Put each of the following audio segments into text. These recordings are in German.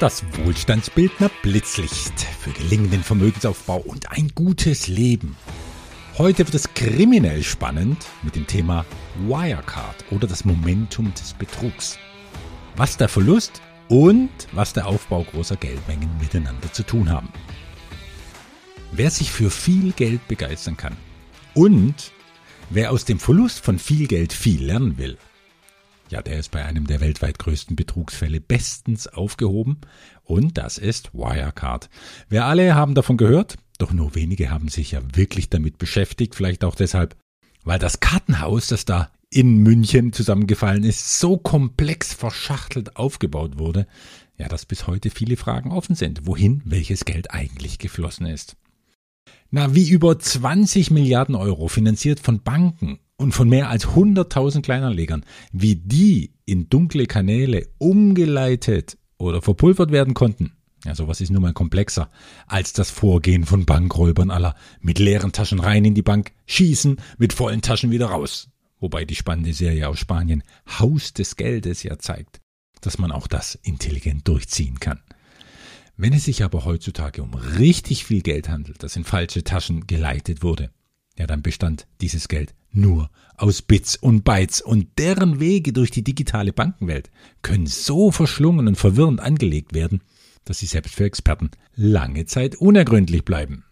Das Wohlstandsbildner Blitzlicht für gelingenden Vermögensaufbau und ein gutes Leben. Heute wird es kriminell spannend mit dem Thema Wirecard oder das Momentum des Betrugs. Was der Verlust und was der Aufbau großer Geldmengen miteinander zu tun haben. Wer sich für viel Geld begeistern kann und wer aus dem Verlust von viel Geld viel lernen will, ja, der ist bei einem der weltweit größten Betrugsfälle bestens aufgehoben und das ist Wirecard. Wir alle haben davon gehört, doch nur wenige haben sich ja wirklich damit beschäftigt, vielleicht auch deshalb, weil das Kartenhaus, das da in München zusammengefallen ist, so komplex verschachtelt aufgebaut wurde, ja, dass bis heute viele Fragen offen sind, wohin welches Geld eigentlich geflossen ist. Na, wie über 20 Milliarden Euro finanziert von Banken und von mehr als 100.000 Kleinanlegern, wie die in dunkle Kanäle umgeleitet oder verpulvert werden konnten. Ja, sowas ist nun mal komplexer als das Vorgehen von Bankräubern aller mit leeren Taschen rein in die Bank, schießen, mit vollen Taschen wieder raus. Wobei die spannende Serie aus Spanien Haus des Geldes ja zeigt, dass man auch das intelligent durchziehen kann. Wenn es sich aber heutzutage um richtig viel Geld handelt, das in falsche Taschen geleitet wurde, ja, dann bestand dieses Geld nur aus Bits und Bytes und deren Wege durch die digitale Bankenwelt können so verschlungen und verwirrend angelegt werden, dass sie selbst für Experten lange Zeit unergründlich bleiben.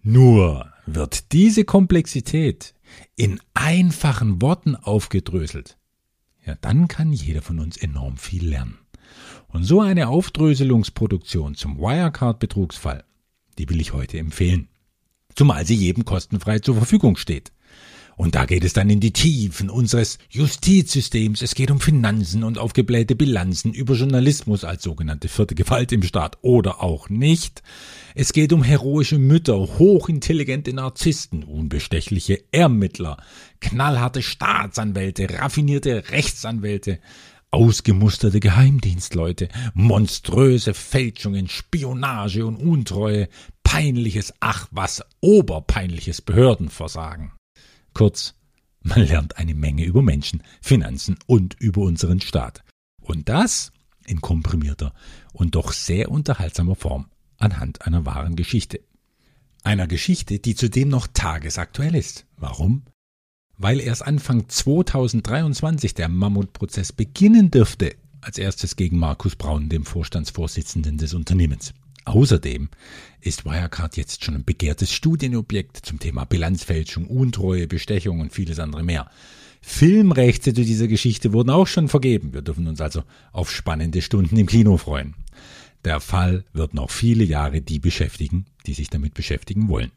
Nur wird diese Komplexität in einfachen Worten aufgedröselt, ja, dann kann jeder von uns enorm viel lernen. Und so eine Aufdröselungsproduktion zum Wirecard-Betrugsfall, die will ich heute empfehlen zumal sie jedem kostenfrei zur Verfügung steht. Und da geht es dann in die Tiefen unseres Justizsystems. Es geht um Finanzen und aufgeblähte Bilanzen, über Journalismus als sogenannte vierte Gewalt im Staat oder auch nicht. Es geht um heroische Mütter, hochintelligente Narzissten, unbestechliche Ermittler, knallharte Staatsanwälte, raffinierte Rechtsanwälte, ausgemusterte Geheimdienstleute, monströse Fälschungen, Spionage und Untreue, peinliches, ach was, oberpeinliches Behördenversagen. Kurz, man lernt eine Menge über Menschen, Finanzen und über unseren Staat. Und das in komprimierter und doch sehr unterhaltsamer Form anhand einer wahren Geschichte. Einer Geschichte, die zudem noch tagesaktuell ist. Warum? Weil erst Anfang 2023 der Mammutprozess beginnen dürfte, als erstes gegen Markus Braun, dem Vorstandsvorsitzenden des Unternehmens. Außerdem ist Wirecard jetzt schon ein begehrtes Studienobjekt zum Thema Bilanzfälschung, Untreue, Bestechung und vieles andere mehr. Filmrechte zu dieser Geschichte wurden auch schon vergeben. Wir dürfen uns also auf spannende Stunden im Kino freuen. Der Fall wird noch viele Jahre die beschäftigen, die sich damit beschäftigen wollen.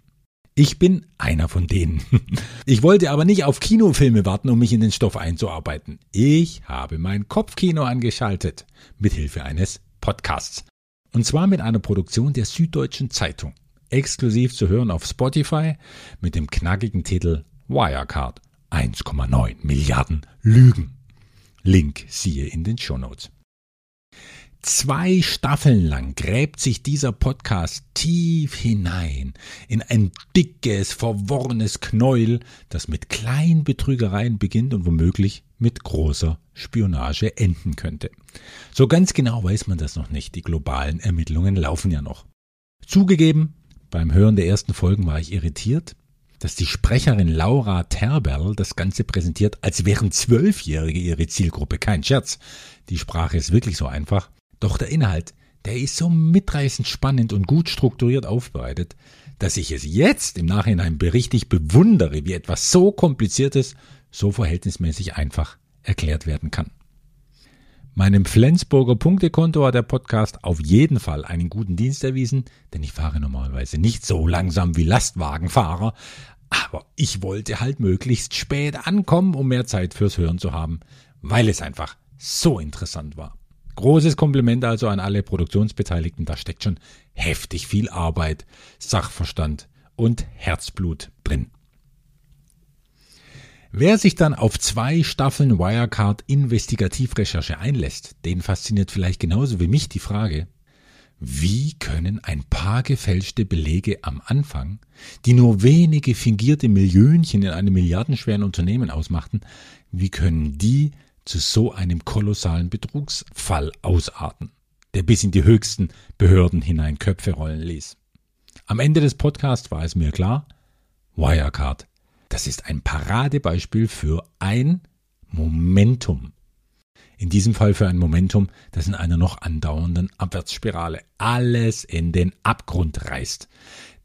Ich bin einer von denen. Ich wollte aber nicht auf Kinofilme warten, um mich in den Stoff einzuarbeiten. Ich habe mein Kopfkino angeschaltet, mithilfe eines Podcasts. Und zwar mit einer Produktion der Süddeutschen Zeitung. Exklusiv zu hören auf Spotify mit dem knackigen Titel Wirecard 1,9 Milliarden Lügen. Link siehe in den Shownotes. Zwei Staffeln lang gräbt sich dieser Podcast tief hinein in ein dickes, verworrenes Knäuel, das mit kleinen Betrügereien beginnt und womöglich mit großer Spionage enden könnte. So ganz genau weiß man das noch nicht, die globalen Ermittlungen laufen ja noch. Zugegeben, beim Hören der ersten Folgen war ich irritiert, dass die Sprecherin Laura Terberl das Ganze präsentiert, als wären Zwölfjährige ihre Zielgruppe. Kein Scherz. Die Sprache ist wirklich so einfach. Doch der Inhalt, der ist so mitreißend spannend und gut strukturiert aufbereitet, dass ich es jetzt im Nachhinein berichtig bewundere, wie etwas so kompliziertes so verhältnismäßig einfach erklärt werden kann. Meinem Flensburger Punktekonto hat der Podcast auf jeden Fall einen guten Dienst erwiesen, denn ich fahre normalerweise nicht so langsam wie Lastwagenfahrer, aber ich wollte halt möglichst spät ankommen, um mehr Zeit fürs Hören zu haben, weil es einfach so interessant war. Großes Kompliment also an alle Produktionsbeteiligten. Da steckt schon heftig viel Arbeit, Sachverstand und Herzblut drin. Wer sich dann auf zwei Staffeln Wirecard Investigativrecherche einlässt, den fasziniert vielleicht genauso wie mich die Frage, wie können ein paar gefälschte Belege am Anfang, die nur wenige fingierte Millionchen in einem milliardenschweren Unternehmen ausmachten, wie können die zu so einem kolossalen Betrugsfall ausarten. der bis in die höchsten Behörden hinein Köpfe rollen ließ. Am Ende des Podcasts war es mir klar, Wirecard, das ist ein Paradebeispiel für ein Momentum. In diesem Fall für ein Momentum, das in einer noch andauernden Abwärtsspirale alles in den Abgrund reißt.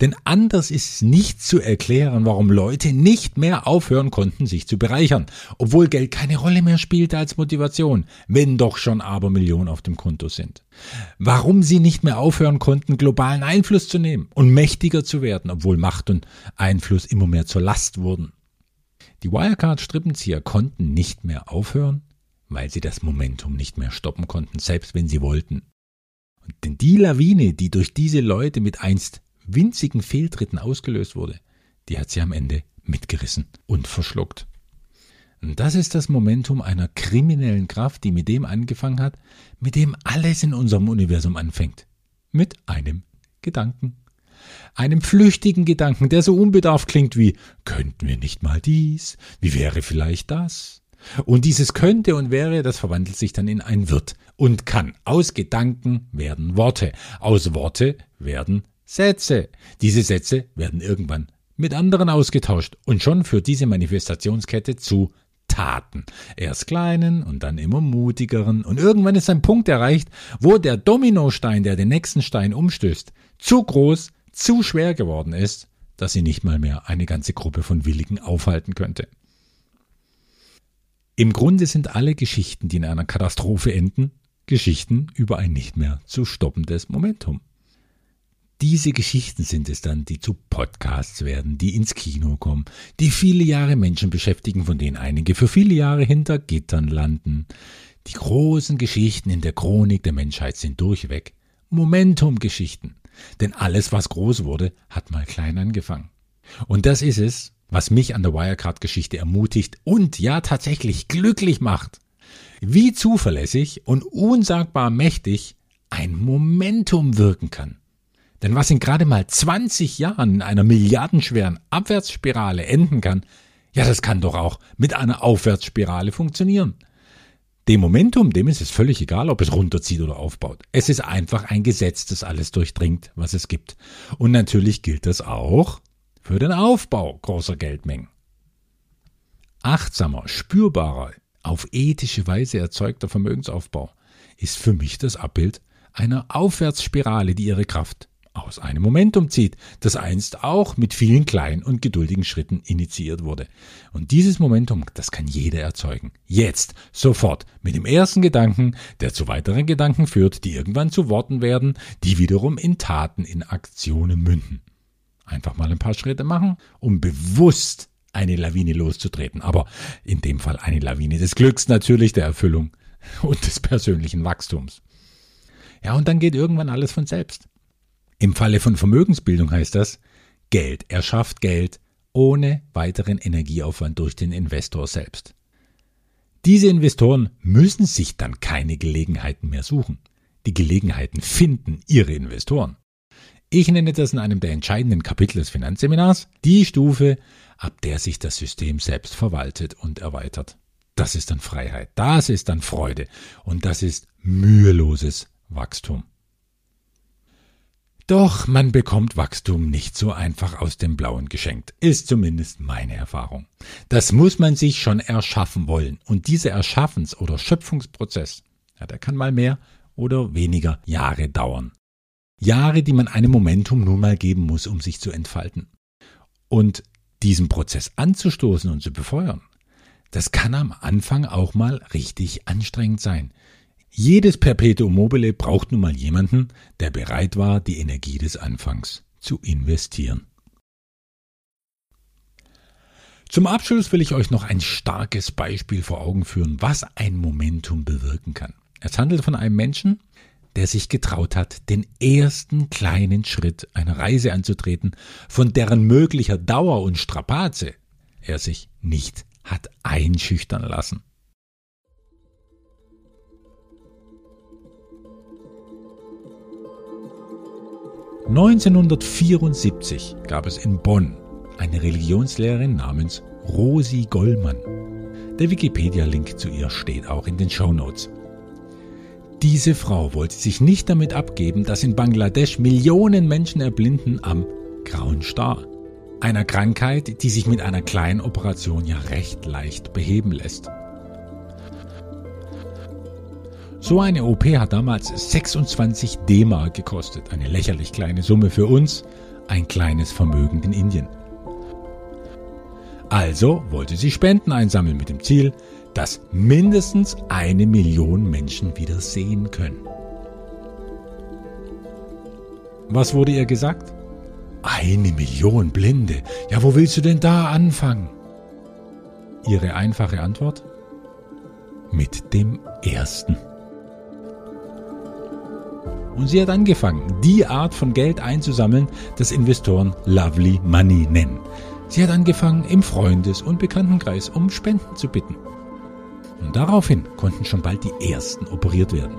Denn anders ist es nicht zu erklären, warum Leute nicht mehr aufhören konnten, sich zu bereichern, obwohl Geld keine Rolle mehr spielte als Motivation, wenn doch schon aber Millionen auf dem Konto sind. Warum sie nicht mehr aufhören konnten, globalen Einfluss zu nehmen und mächtiger zu werden, obwohl Macht und Einfluss immer mehr zur Last wurden. Die Wirecard-Strippenzieher konnten nicht mehr aufhören, weil sie das Momentum nicht mehr stoppen konnten, selbst wenn sie wollten. Und denn die Lawine, die durch diese Leute mit einst winzigen Fehltritten ausgelöst wurde, die hat sie am Ende mitgerissen und verschluckt. Und das ist das Momentum einer kriminellen Kraft, die mit dem angefangen hat, mit dem alles in unserem Universum anfängt. Mit einem Gedanken. Einem flüchtigen Gedanken, der so unbedarft klingt wie könnten wir nicht mal dies, wie wäre vielleicht das? Und dieses könnte und wäre, das verwandelt sich dann in ein wird und kann. Aus Gedanken werden Worte, aus Worte werden Sätze. Diese Sätze werden irgendwann mit anderen ausgetauscht und schon führt diese Manifestationskette zu Taten. Erst kleinen und dann immer mutigeren und irgendwann ist ein Punkt erreicht, wo der Dominostein, der den nächsten Stein umstößt, zu groß, zu schwer geworden ist, dass sie nicht mal mehr eine ganze Gruppe von Willigen aufhalten könnte. Im Grunde sind alle Geschichten, die in einer Katastrophe enden, Geschichten über ein nicht mehr zu stoppendes Momentum. Diese Geschichten sind es dann, die zu Podcasts werden, die ins Kino kommen, die viele Jahre Menschen beschäftigen, von denen einige für viele Jahre hinter Gittern landen. Die großen Geschichten in der Chronik der Menschheit sind durchweg Momentum-Geschichten. Denn alles, was groß wurde, hat mal klein angefangen. Und das ist es, was mich an der Wirecard-Geschichte ermutigt und ja tatsächlich glücklich macht. Wie zuverlässig und unsagbar mächtig ein Momentum wirken kann. Denn was in gerade mal 20 Jahren in einer milliardenschweren Abwärtsspirale enden kann, ja, das kann doch auch mit einer Aufwärtsspirale funktionieren. Dem Momentum, dem ist es völlig egal, ob es runterzieht oder aufbaut. Es ist einfach ein Gesetz, das alles durchdringt, was es gibt. Und natürlich gilt das auch für den Aufbau großer Geldmengen. Achtsamer, spürbarer, auf ethische Weise erzeugter Vermögensaufbau ist für mich das Abbild einer Aufwärtsspirale, die ihre Kraft aus einem Momentum zieht, das einst auch mit vielen kleinen und geduldigen Schritten initiiert wurde. Und dieses Momentum, das kann jeder erzeugen. Jetzt, sofort, mit dem ersten Gedanken, der zu weiteren Gedanken führt, die irgendwann zu Worten werden, die wiederum in Taten, in Aktionen münden. Einfach mal ein paar Schritte machen, um bewusst eine Lawine loszutreten. Aber in dem Fall eine Lawine des Glücks natürlich, der Erfüllung und des persönlichen Wachstums. Ja, und dann geht irgendwann alles von selbst. Im Falle von Vermögensbildung heißt das, Geld erschafft Geld ohne weiteren Energieaufwand durch den Investor selbst. Diese Investoren müssen sich dann keine Gelegenheiten mehr suchen. Die Gelegenheiten finden ihre Investoren. Ich nenne das in einem der entscheidenden Kapitel des Finanzseminars die Stufe, ab der sich das System selbst verwaltet und erweitert. Das ist dann Freiheit, das ist dann Freude und das ist müheloses Wachstum. Doch man bekommt Wachstum nicht so einfach aus dem Blauen geschenkt, ist zumindest meine Erfahrung. Das muss man sich schon erschaffen wollen und dieser Erschaffens- oder Schöpfungsprozess, ja, der kann mal mehr oder weniger Jahre dauern. Jahre, die man einem Momentum nun mal geben muss, um sich zu entfalten. Und diesen Prozess anzustoßen und zu befeuern, das kann am Anfang auch mal richtig anstrengend sein. Jedes Perpetuum mobile braucht nun mal jemanden, der bereit war, die Energie des Anfangs zu investieren. Zum Abschluss will ich euch noch ein starkes Beispiel vor Augen führen, was ein Momentum bewirken kann. Es handelt von einem Menschen, der sich getraut hat, den ersten kleinen Schritt einer Reise anzutreten, von deren möglicher Dauer und Strapaze er sich nicht hat einschüchtern lassen. (1974) gab es in Bonn eine Religionslehrerin namens Rosi Gollmann. Der Wikipedia-Link zu ihr steht auch in den Show Notes. Diese Frau wollte sich nicht damit abgeben, dass in Bangladesch Millionen Menschen erblinden am grauen Star. Einer Krankheit, die sich mit einer kleinen Operation ja recht leicht beheben lässt. So eine OP hat damals 26 D-Mark gekostet, eine lächerlich kleine Summe für uns, ein kleines Vermögen in Indien. Also wollte sie Spenden einsammeln mit dem Ziel, dass mindestens eine Million Menschen wieder sehen können. Was wurde ihr gesagt? Eine Million Blinde. Ja, wo willst du denn da anfangen? Ihre einfache Antwort? Mit dem ersten. Und sie hat angefangen, die Art von Geld einzusammeln, das Investoren Lovely Money nennen. Sie hat angefangen, im Freundes- und Bekanntenkreis um Spenden zu bitten. Und daraufhin konnten schon bald die ersten operiert werden.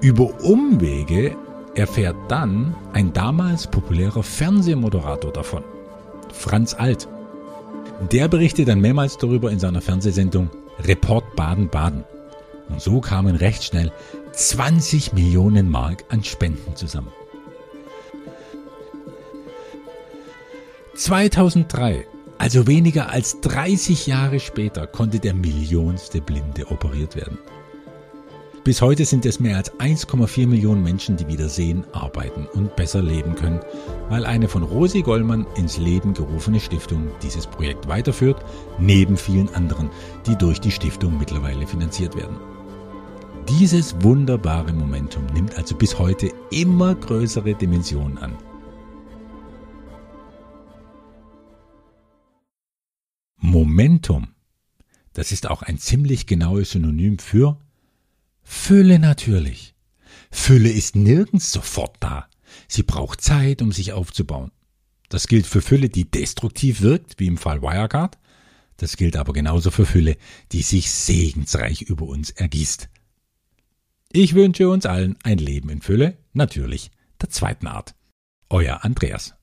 Über Umwege erfährt dann ein damals populärer Fernsehmoderator davon, Franz Alt. Der berichtet dann mehrmals darüber in seiner Fernsehsendung Report Baden-Baden. Und so kamen recht schnell 20 Millionen Mark an Spenden zusammen. 2003, also weniger als 30 Jahre später, konnte der millionste Blinde operiert werden. Bis heute sind es mehr als 1,4 Millionen Menschen, die wieder sehen, arbeiten und besser leben können, weil eine von Rosi Gollmann ins Leben gerufene Stiftung dieses Projekt weiterführt, neben vielen anderen, die durch die Stiftung mittlerweile finanziert werden. Dieses wunderbare Momentum nimmt also bis heute immer größere Dimensionen an. Momentum, das ist auch ein ziemlich genaues Synonym für Fülle natürlich. Fülle ist nirgends sofort da. Sie braucht Zeit, um sich aufzubauen. Das gilt für Fülle, die destruktiv wirkt, wie im Fall Wirecard. Das gilt aber genauso für Fülle, die sich segensreich über uns ergießt. Ich wünsche uns allen ein Leben in Fülle, natürlich der zweiten Art. Euer Andreas.